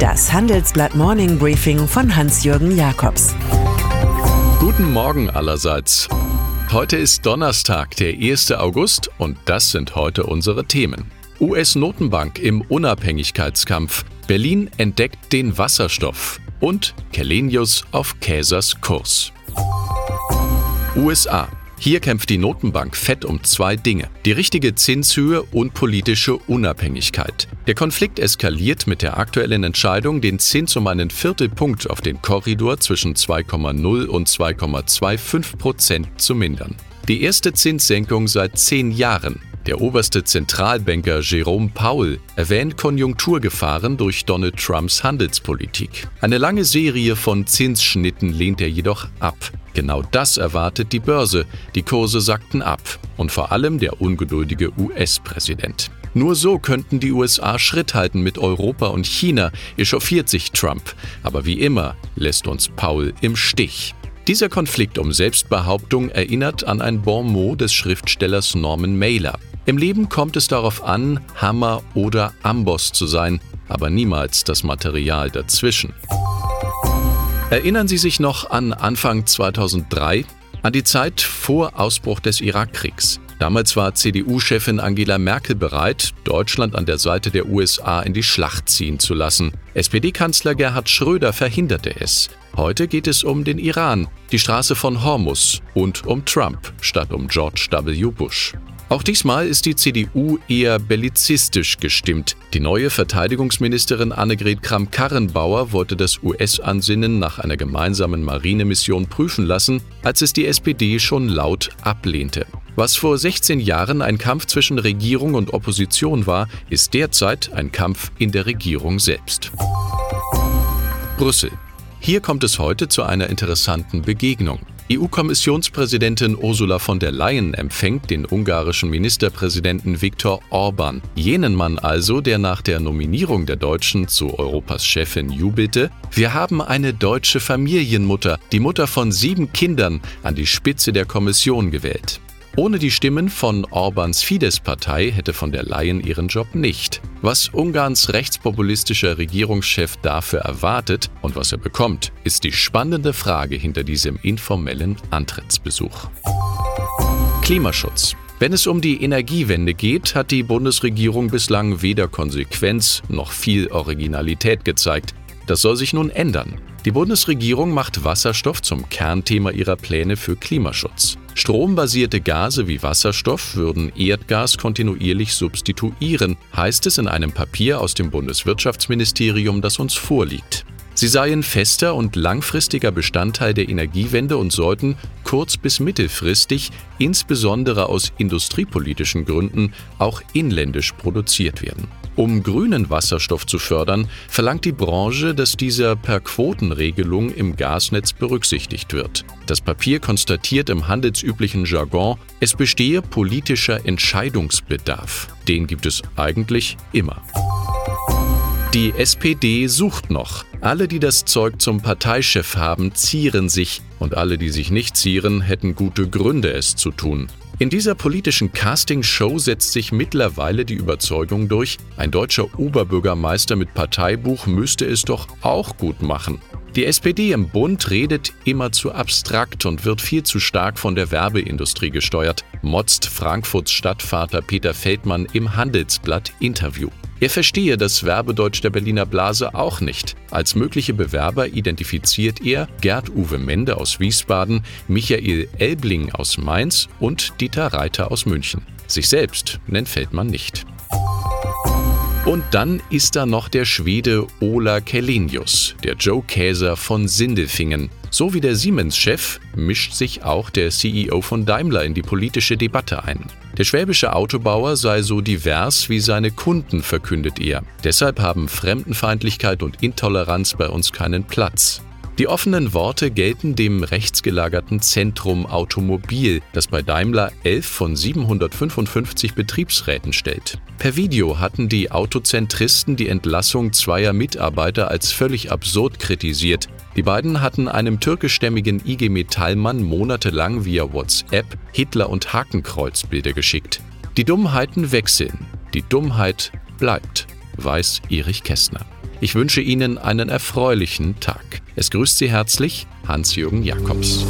Das Handelsblatt Morning Briefing von Hans-Jürgen Jakobs. Guten Morgen allerseits. Heute ist Donnerstag, der 1. August und das sind heute unsere Themen. US-Notenbank im Unabhängigkeitskampf. Berlin entdeckt den Wasserstoff. Und Kelenius auf Käsers Kurs. USA. Hier kämpft die Notenbank fett um zwei Dinge. Die richtige Zinshöhe und politische Unabhängigkeit. Der Konflikt eskaliert mit der aktuellen Entscheidung, den Zins um einen Viertelpunkt auf den Korridor zwischen 2,0 und 2,25 Prozent zu mindern. Die erste Zinssenkung seit zehn Jahren. Der oberste Zentralbanker Jerome Powell erwähnt Konjunkturgefahren durch Donald Trumps Handelspolitik. Eine lange Serie von Zinsschnitten lehnt er jedoch ab. Genau das erwartet die Börse. Die Kurse sackten ab. Und vor allem der ungeduldige US-Präsident. Nur so könnten die USA Schritt halten mit Europa und China, echauffiert sich Trump. Aber wie immer lässt uns Paul im Stich. Dieser Konflikt um Selbstbehauptung erinnert an ein Bon mot des Schriftstellers Norman Mailer. Im Leben kommt es darauf an, Hammer oder Amboss zu sein, aber niemals das Material dazwischen. Erinnern Sie sich noch an Anfang 2003, an die Zeit vor Ausbruch des Irakkriegs? Damals war CDU-Chefin Angela Merkel bereit, Deutschland an der Seite der USA in die Schlacht ziehen zu lassen. SPD-Kanzler Gerhard Schröder verhinderte es. Heute geht es um den Iran, die Straße von Hormus und um Trump statt um George W. Bush. Auch diesmal ist die CDU eher bellizistisch gestimmt. Die neue Verteidigungsministerin Annegret Kramp-Karrenbauer wollte das US-Ansinnen nach einer gemeinsamen Marinemission prüfen lassen, als es die SPD schon laut ablehnte. Was vor 16 Jahren ein Kampf zwischen Regierung und Opposition war, ist derzeit ein Kampf in der Regierung selbst. Brüssel. Hier kommt es heute zu einer interessanten Begegnung. EU-Kommissionspräsidentin Ursula von der Leyen empfängt den ungarischen Ministerpräsidenten Viktor Orban, jenen Mann also, der nach der Nominierung der Deutschen zu Europas Chefin jubelte, wir haben eine deutsche Familienmutter, die Mutter von sieben Kindern, an die Spitze der Kommission gewählt. Ohne die Stimmen von Orbans Fidesz-Partei hätte von der Leyen ihren Job nicht. Was Ungarns rechtspopulistischer Regierungschef dafür erwartet und was er bekommt, ist die spannende Frage hinter diesem informellen Antrittsbesuch. Klimaschutz. Wenn es um die Energiewende geht, hat die Bundesregierung bislang weder Konsequenz noch viel Originalität gezeigt. Das soll sich nun ändern. Die Bundesregierung macht Wasserstoff zum Kernthema ihrer Pläne für Klimaschutz. Strombasierte Gase wie Wasserstoff würden Erdgas kontinuierlich substituieren, heißt es in einem Papier aus dem Bundeswirtschaftsministerium, das uns vorliegt. Sie seien fester und langfristiger Bestandteil der Energiewende und sollten kurz- bis mittelfristig, insbesondere aus industriepolitischen Gründen, auch inländisch produziert werden. Um grünen Wasserstoff zu fördern, verlangt die Branche, dass dieser per Quotenregelung im Gasnetz berücksichtigt wird. Das Papier konstatiert im handelsüblichen Jargon, es bestehe politischer Entscheidungsbedarf. Den gibt es eigentlich immer. Die SPD sucht noch. Alle, die das Zeug zum Parteichef haben, zieren sich, und alle, die sich nicht zieren, hätten gute Gründe, es zu tun. In dieser politischen Castingshow setzt sich mittlerweile die Überzeugung durch, ein deutscher Oberbürgermeister mit Parteibuch müsste es doch auch gut machen. Die SPD im Bund redet immer zu abstrakt und wird viel zu stark von der Werbeindustrie gesteuert, motzt Frankfurts Stadtvater Peter Feldmann im Handelsblatt Interview. Er verstehe das Werbedeutsch der Berliner Blase auch nicht. Als mögliche Bewerber identifiziert er Gerd-Uwe Mende aus Wiesbaden, Michael Elbling aus Mainz und Dieter Reiter aus München. Sich selbst nennt Feldmann nicht. Und dann ist da noch der Schwede Ola Kellenius, der Joe Käser von Sindelfingen. So wie der Siemens-Chef mischt sich auch der CEO von Daimler in die politische Debatte ein. Der schwäbische Autobauer sei so divers wie seine Kunden, verkündet er. Deshalb haben Fremdenfeindlichkeit und Intoleranz bei uns keinen Platz. Die offenen Worte gelten dem rechtsgelagerten Zentrum Automobil, das bei Daimler 11 von 755 Betriebsräten stellt. Per Video hatten die Autozentristen die Entlassung zweier Mitarbeiter als völlig absurd kritisiert. Die beiden hatten einem türkischstämmigen IG Metallmann monatelang via WhatsApp Hitler- und Hakenkreuzbilder geschickt. Die Dummheiten wechseln, die Dummheit bleibt, weiß Erich Kästner. Ich wünsche Ihnen einen erfreulichen Tag. Es grüßt Sie herzlich Hans-Jürgen Jakobs.